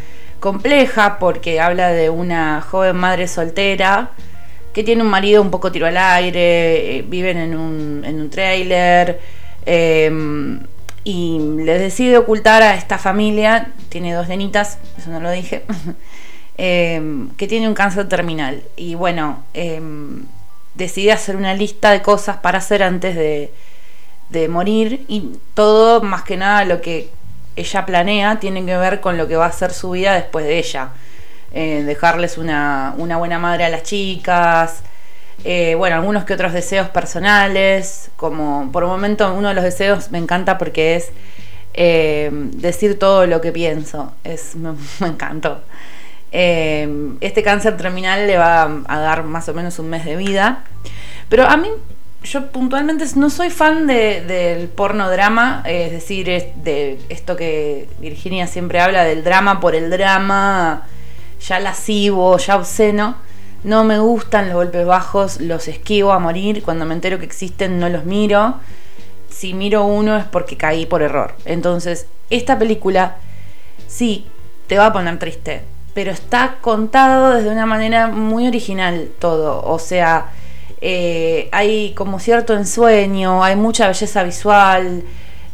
compleja porque habla de una joven madre soltera que tiene un marido un poco tiro al aire, eh, viven en un, en un trailer em, y le decide ocultar a esta familia, tiene dos nenitas, eso no lo dije, [LAUGHS] em, que tiene un cáncer terminal. Y bueno, em, decide hacer una lista de cosas para hacer antes de, de morir y todo, más que nada, lo que ella planea tiene que ver con lo que va a ser su vida después de ella. Eh, dejarles una, buena madre a las chicas, eh, bueno, algunos que otros deseos personales, como por un momento uno de los deseos me encanta porque es eh, decir todo lo que pienso, es, [LAUGHS] me, encantó. este cáncer terminal le va a dar más o menos un mes de vida, pero a mí yo puntualmente no soy fan del porno drama, es decir, de esto que Virginia siempre habla del drama por el drama ya lascivo, ya obsceno. No me gustan los golpes bajos, los esquivo a morir. Cuando me entero que existen no los miro. Si miro uno es porque caí por error. Entonces, esta película sí te va a poner triste, pero está contado desde una manera muy original todo. O sea, eh, hay como cierto ensueño, hay mucha belleza visual,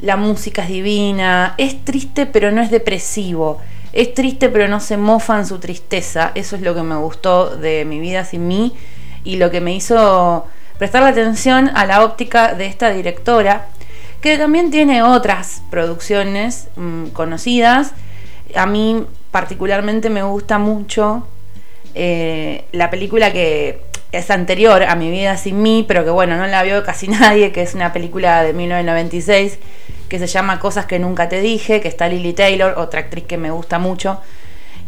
la música es divina, es triste pero no es depresivo es triste pero no se mofa en su tristeza. Eso es lo que me gustó de mi vida sin mí y lo que me hizo prestar la atención a la óptica de esta directora, que también tiene otras producciones mm, conocidas. A mí particularmente me gusta mucho eh, la película que es anterior a Mi vida sin mí, pero que bueno, no la vio casi [LAUGHS] nadie, que es una película de 1996 que se llama Cosas que nunca te dije, que está Lily Taylor, otra actriz que me gusta mucho.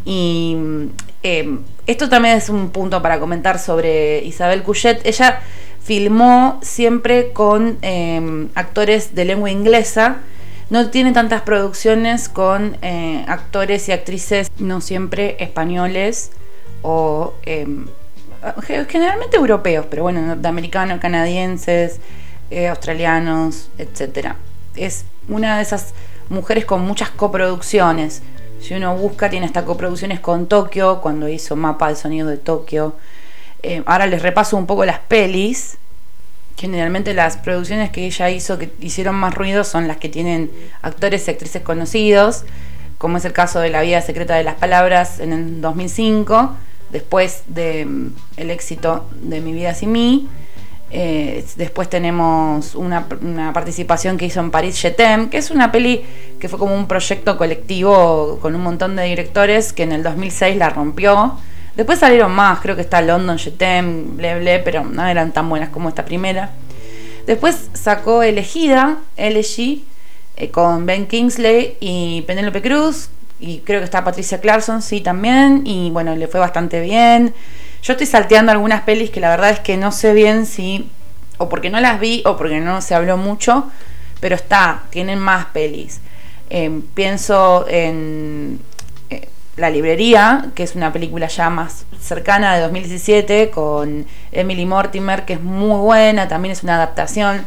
Y em, esto también es un punto para comentar sobre Isabel Couchet. Ella filmó siempre con em, actores de lengua inglesa. No tiene tantas producciones con eh, actores y actrices no siempre españoles o em, generalmente europeos, pero bueno, norteamericanos, canadienses, eh, australianos, etcétera. Es una de esas mujeres con muchas coproducciones. Si uno busca, tiene hasta coproducciones con Tokio, cuando hizo Mapa de Sonido de Tokio. Eh, ahora les repaso un poco las pelis. Generalmente las producciones que ella hizo que hicieron más ruido son las que tienen actores y actrices conocidos, como es el caso de La vida secreta de las palabras en el 2005, después del mm, el éxito de Mi vida sin mí eh, después tenemos una, participación que hizo en Paris Jetem, que es una peli que fue como un proyecto colectivo con un montón de directores que en el 2006 la rompió. Después salieron más, creo que está London Jetem, ble ble, pero no eran tan buenas como esta primera. Después sacó Elegida, LG, eh, con Ben Kingsley y Penélope Cruz, y creo que está Patricia Clarkson, sí, también, y bueno, le fue bastante bien. Yo estoy salteando algunas pelis que la verdad es que no sé bien si, o porque no las vi, o porque no se habló mucho, pero está, tienen más pelis. Em, pienso en eh, La Librería, que es una película ya más cercana de 2017, con Emily Mortimer, que es muy buena, también es una adaptación.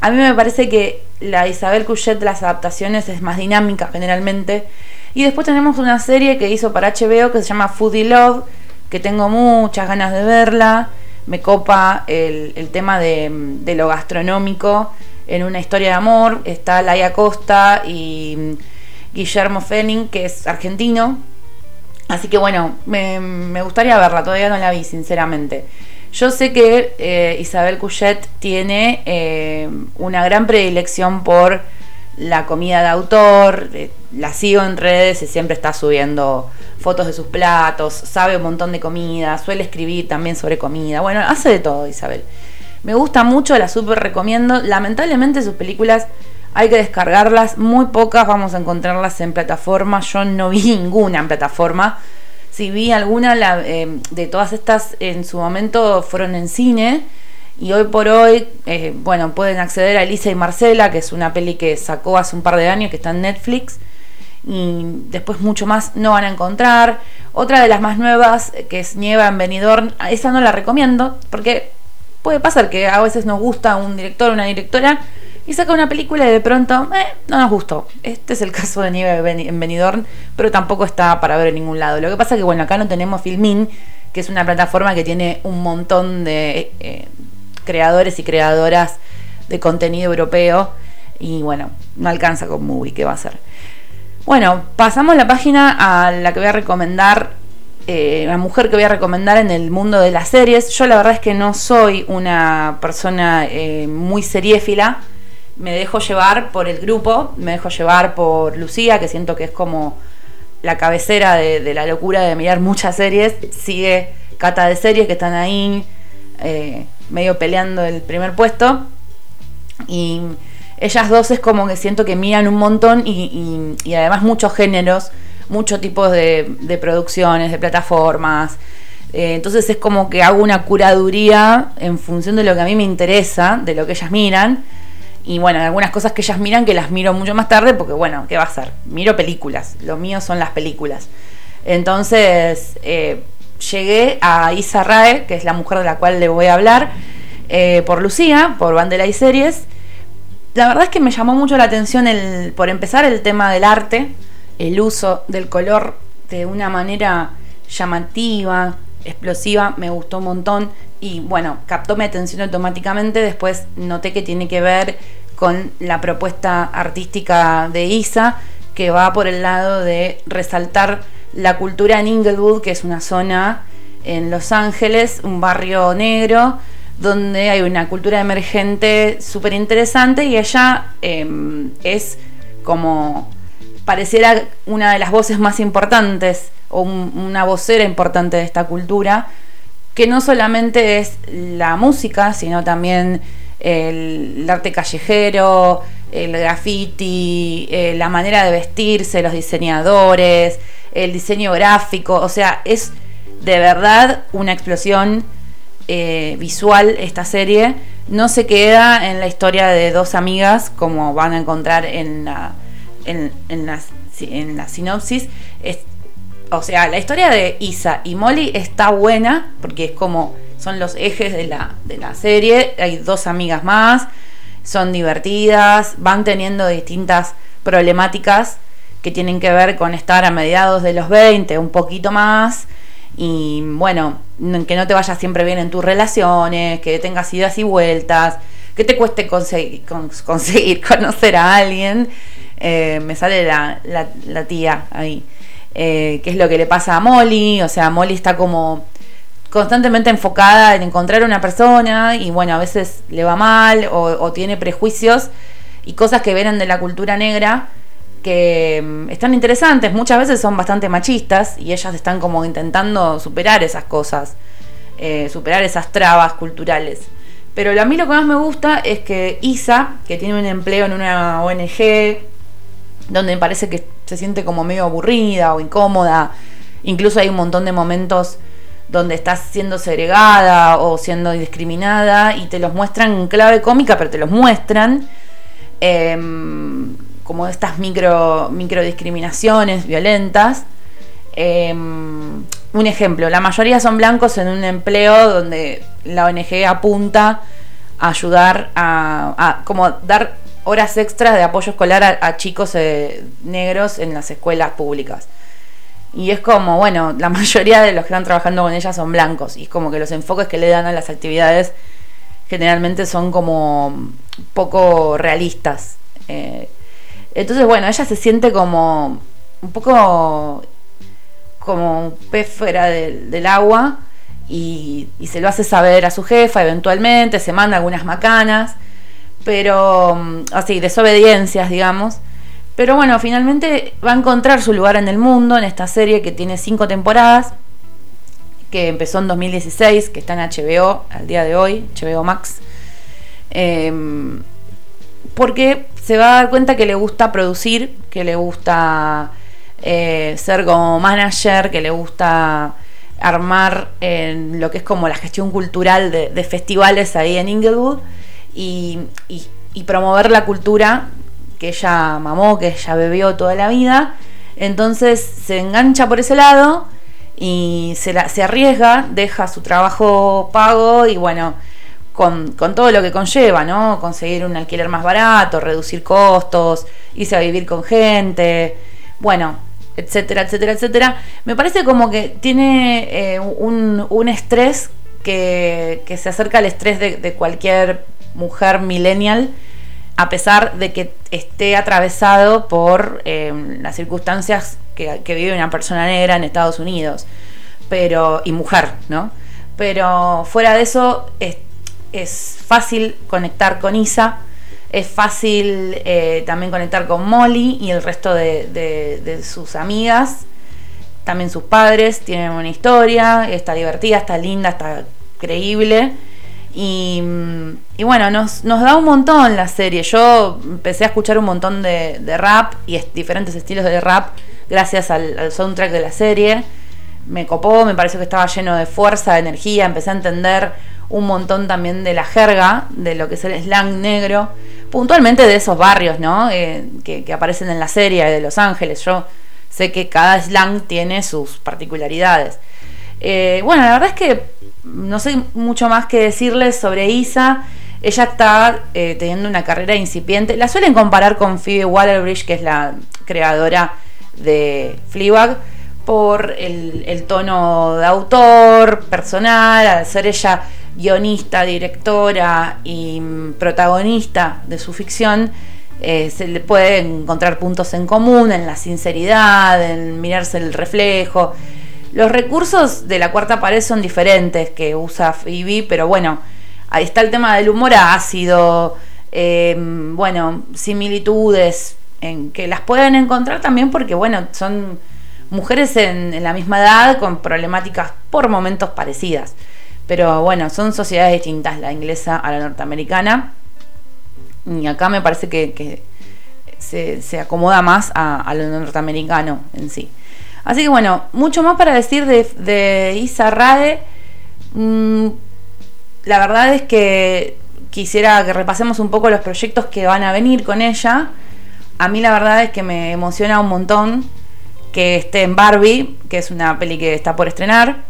A mí me parece que la Isabel Couchet de las adaptaciones es más dinámica generalmente. Y después tenemos una serie que hizo para HBO que se llama Foodie Love, que tengo muchas ganas de verla. Me copa el, tema de, lo gastronómico en una historia de amor. Está Laia Costa y Guillermo Fenning, que es argentino. Así que bueno, me, gustaría verla, todavía no la vi, sinceramente. Yo sé que eh, Isabel Couchet tiene eh, una gran predilección por la comida de autor, eh, la sigo en redes y siempre está subiendo fotos de sus platos, sabe un montón de comida, suele escribir también sobre comida, bueno, hace de todo Isabel. Me gusta mucho, la súper recomiendo. Lamentablemente sus películas hay que descargarlas, muy pocas vamos a encontrarlas en plataforma, yo no vi [LAUGHS] ninguna en plataforma. Si vi alguna eh, de todas estas en su momento fueron en cine y hoy por hoy, eh, bueno, pueden acceder a Elisa y Marcela, que es una peli que sacó hace un par de años, que está en Netflix. Y después mucho más no van a encontrar. Otra de las más nuevas, que es Nieva en Benidorm, esa no la recomiendo, porque puede pasar que a veces nos gusta un director o una directora y saca una película y de pronto eh, no nos gustó. Este es el [LAUGHS] caso de Nieve en Benidorm, pero tampoco está para ver en ningún lado. Lo que pasa es que, bueno, acá no tenemos Filmin, que es una plataforma que tiene un montón de... Eh, creadores y creadoras de contenido europeo. Y bueno, no alcanza con Movie, ¿qué va a ser? Bueno, pasamos la página a la que voy a recomendar, eh, la mujer que voy a recomendar en el mundo de las series. Yo la verdad es que no soy una persona eh, muy seriéfila. Me dejo llevar por el grupo, me dejo llevar por Lucía, que siento que es como la cabecera de, la locura de mirar muchas series. Sigue Cata de series que están ahí. Eh, medio peleando el primer puesto. Y ellas dos es como que siento que miran un montón y, además muchos géneros, muchos tipos de, producciones, de plataformas. Eh, entonces es como que hago una curaduría en función de lo que a mí me interesa, de lo que ellas miran. Y bueno, algunas cosas que ellas miran que las miro mucho más tarde porque bueno, ¿qué va a ser? Miro películas, lo mío son las películas. Entonces, eh, llegué a Isa Rae, que es la mujer de la cual le voy a hablar, eh, por Lucía, por Bandela y Series. La verdad es que me llamó mucho la atención, el, por empezar, el tema del arte, el uso del color de una manera llamativa, explosiva, me gustó un montón y bueno, captó mi atención automáticamente. Después noté que tiene que ver con la propuesta artística de Isa, que va por el lado de resaltar la cultura en Inglewood, que es una zona en Los Ángeles, un barrio negro, donde hay una cultura emergente súper interesante y ella em, es como pareciera una de las voces más importantes o una vocera importante de esta cultura, que no solamente es la música, sino también el, arte callejero, el graffiti, eh, la manera de vestirse, los diseñadores, el diseño gráfico, o sea, es de verdad una explosión eh, visual esta serie. No se queda en la historia de dos amigas, como van a encontrar en la, en, la, en la sinopsis. o sea, la historia de Isa y Molly está buena, porque es como son los ejes de la, de la serie. Hay dos amigas más, son divertidas, van teniendo distintas problemáticas que tienen que ver con estar a mediados de los 20, un poquito más, y bueno, que no te vaya siempre bien en tus relaciones, que tengas idas y vueltas, que te cueste conseguir, conseguir [LAUGHS] conocer a alguien. Eh, me sale la, la, tía ahí. Eh, qué es lo que le pasa a Molly, o sea, Molly está como constantemente enfocada en encontrar una persona y bueno, a veces le va mal o, o tiene prejuicios y cosas que vienen de la cultura negra que mm, están interesantes, muchas veces son bastante machistas y ellas están como intentando superar esas cosas, eh, superar esas trabas culturales. Pero a mí lo que más me gusta es que Isa, que tiene un empleo en una ONG, donde parece que se siente como medio aburrida o incómoda, incluso hay un montón de momentos donde estás siendo segregada o siendo discriminada y te los muestran en clave cómica, pero te los muestran. Em, como estas micro, micro discriminaciones violentas. Em, un ejemplo, la mayoría son blancos en un empleo donde la ONG apunta a ayudar a, como dar horas extras de apoyo escolar a, chicos eh, negros en las escuelas públicas. Y es como, bueno, la [LAUGHS] mayoría de los que están trabajando con ellas son blancos. Y es como que los enfoques que le dan a las actividades generalmente son como poco realistas. Eh, Entonces, bueno, ella se siente como un poco como un pez fuera del, agua y, se lo hace saber a su jefa eventualmente, se manda algunas macanas, pero mm, así, desobediencias, digamos. Pero bueno, finalmente va a encontrar su lugar en el mundo en esta serie que tiene cinco temporadas, que empezó en 2016, que está en HBO al día de hoy, HBO Max. Em, porque se va a dar cuenta que le gusta producir, que le gusta eh, ser como manager, que le gusta armar en lo que es como la gestión cultural de, festivales ahí en Inglewood y, promover la cultura que ella mamó, que ella bebió toda la vida. Entonces se engancha por ese lado y se, se arriesga, deja su trabajo pago y bueno, con, todo lo que conlleva, ¿no? Conseguir un alquiler más barato, reducir costos, irse a vivir con gente. Bueno, etcétera, etcétera, etcétera. Me parece como que tiene eh, un, estrés que, se acerca al estrés de, cualquier mujer millennial, a pesar de que esté atravesado por eh, las circunstancias que, vive una persona negra en Estados Unidos, pero y mujer, ¿no? Pero fuera de eso es, fácil conectar con Isa es fácil eh, también conectar con Molly y el resto de, sus amigas. También sus padres tienen una historia, está divertida, está linda, está creíble. Y, bueno, nos, da un montón la serie. Yo empecé a escuchar un montón de, rap y diferentes estilos de rap gracias al, soundtrack de la serie. Me copó, me pareció que estaba lleno de fuerza, de energía, empecé a entender un montón también de la jerga, de lo que es el slang negro, puntualmente de esos barrios, ¿no? Eh, que, aparecen en la serie de Los Ángeles. Yo sé que cada slang tiene sus particularidades. Eh, bueno, la verdad es que no sé mucho más que decirles sobre Isa. Ella está eh, teniendo una carrera incipiente. La suelen comparar con Phoebe Waller-Bridge, que es la creadora de Fleabag, por el, tono de autor, personal, al ser ella guionista, directora y protagonista de su ficción, eh, se le puede encontrar puntos en común en la sinceridad, en mirarse el reflejo. Los recursos de la cuarta pared son diferentes que usa Phoebe, pero bueno, ahí está el tema del humor ácido, em, bueno, similitudes en que las pueden encontrar también porque bueno, son mujeres en la misma edad con problemáticas por momentos parecidas. Pero bueno, son sociedades distintas, la inglesa a la norteamericana. Y acá me parece que, se, acomoda más a, lo norteamericano en sí. Así que bueno, mucho más para decir de, Isa Rade. Mm, la verdad es que quisiera que repasemos un poco los proyectos que van a venir con ella. A mí la verdad es que me emociona un montón que esté en Barbie, que es una peli que está por estrenar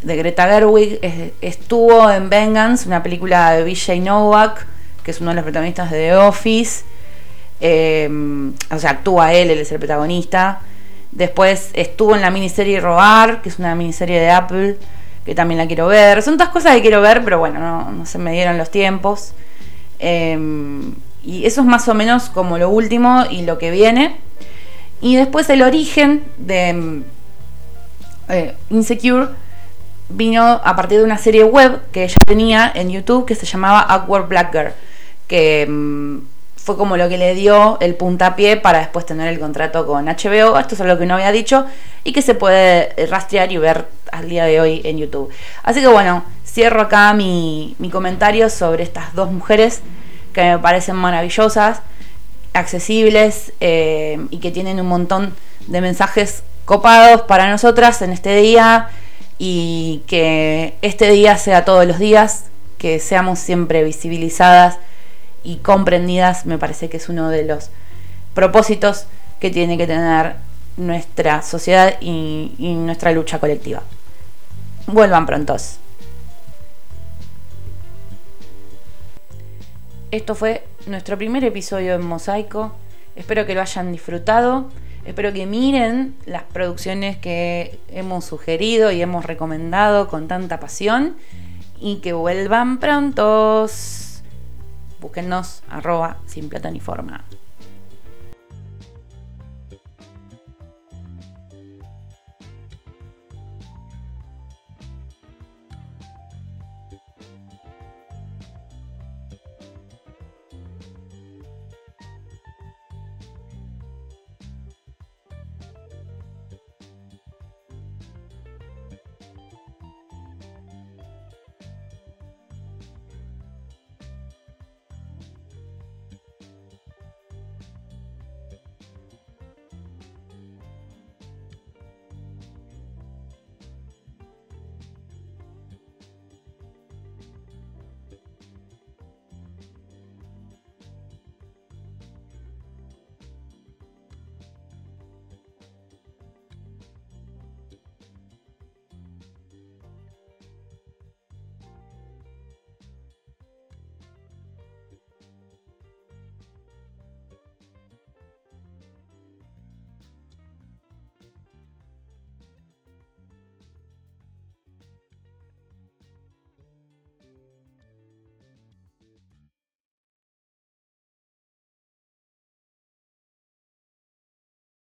de Greta Gerwig. estuvo en Vengeance, una película de BJ Novak, que es uno de los protagonistas de The Office. Em, o sea, actúa él, él es el protagonista. Después estuvo en la miniserie Roar, que es una miniserie de Apple, que también la quiero ver. Son todas cosas que quiero ver, pero bueno, no, se me dieron los tiempos. Em, y eso es más o menos como lo último y lo que viene. Y después el origen de em, eh, Insecure vino a partir de una serie web que ella tenía en YouTube que se llamaba Awkward Black Girl, que mm, fue como lo que le dio el puntapié para después tener el contrato con HBO. Esto es algo que no había dicho y que se puede rastrear y ver al día de hoy en YouTube. Así que bueno, cierro acá mi, comentario sobre estas dos mujeres que me parecen maravillosas, accesibles eh, y que tienen un montón de mensajes copados para nosotras en este día y que este día sea todos los días, que seamos siempre visibilizadas y comprendidas, me parece que es uno de los propósitos que tiene que tener nuestra sociedad y, nuestra lucha colectiva. Vuelvan prontos. Esto fue nuestro primer episodio en Mosaico. Espero que lo hayan disfrutado. Espero que miren las producciones que hemos sugerido y hemos recomendado con tanta pasión y que vuelvan prontos. Búsquennos arroba sin plata ni forma.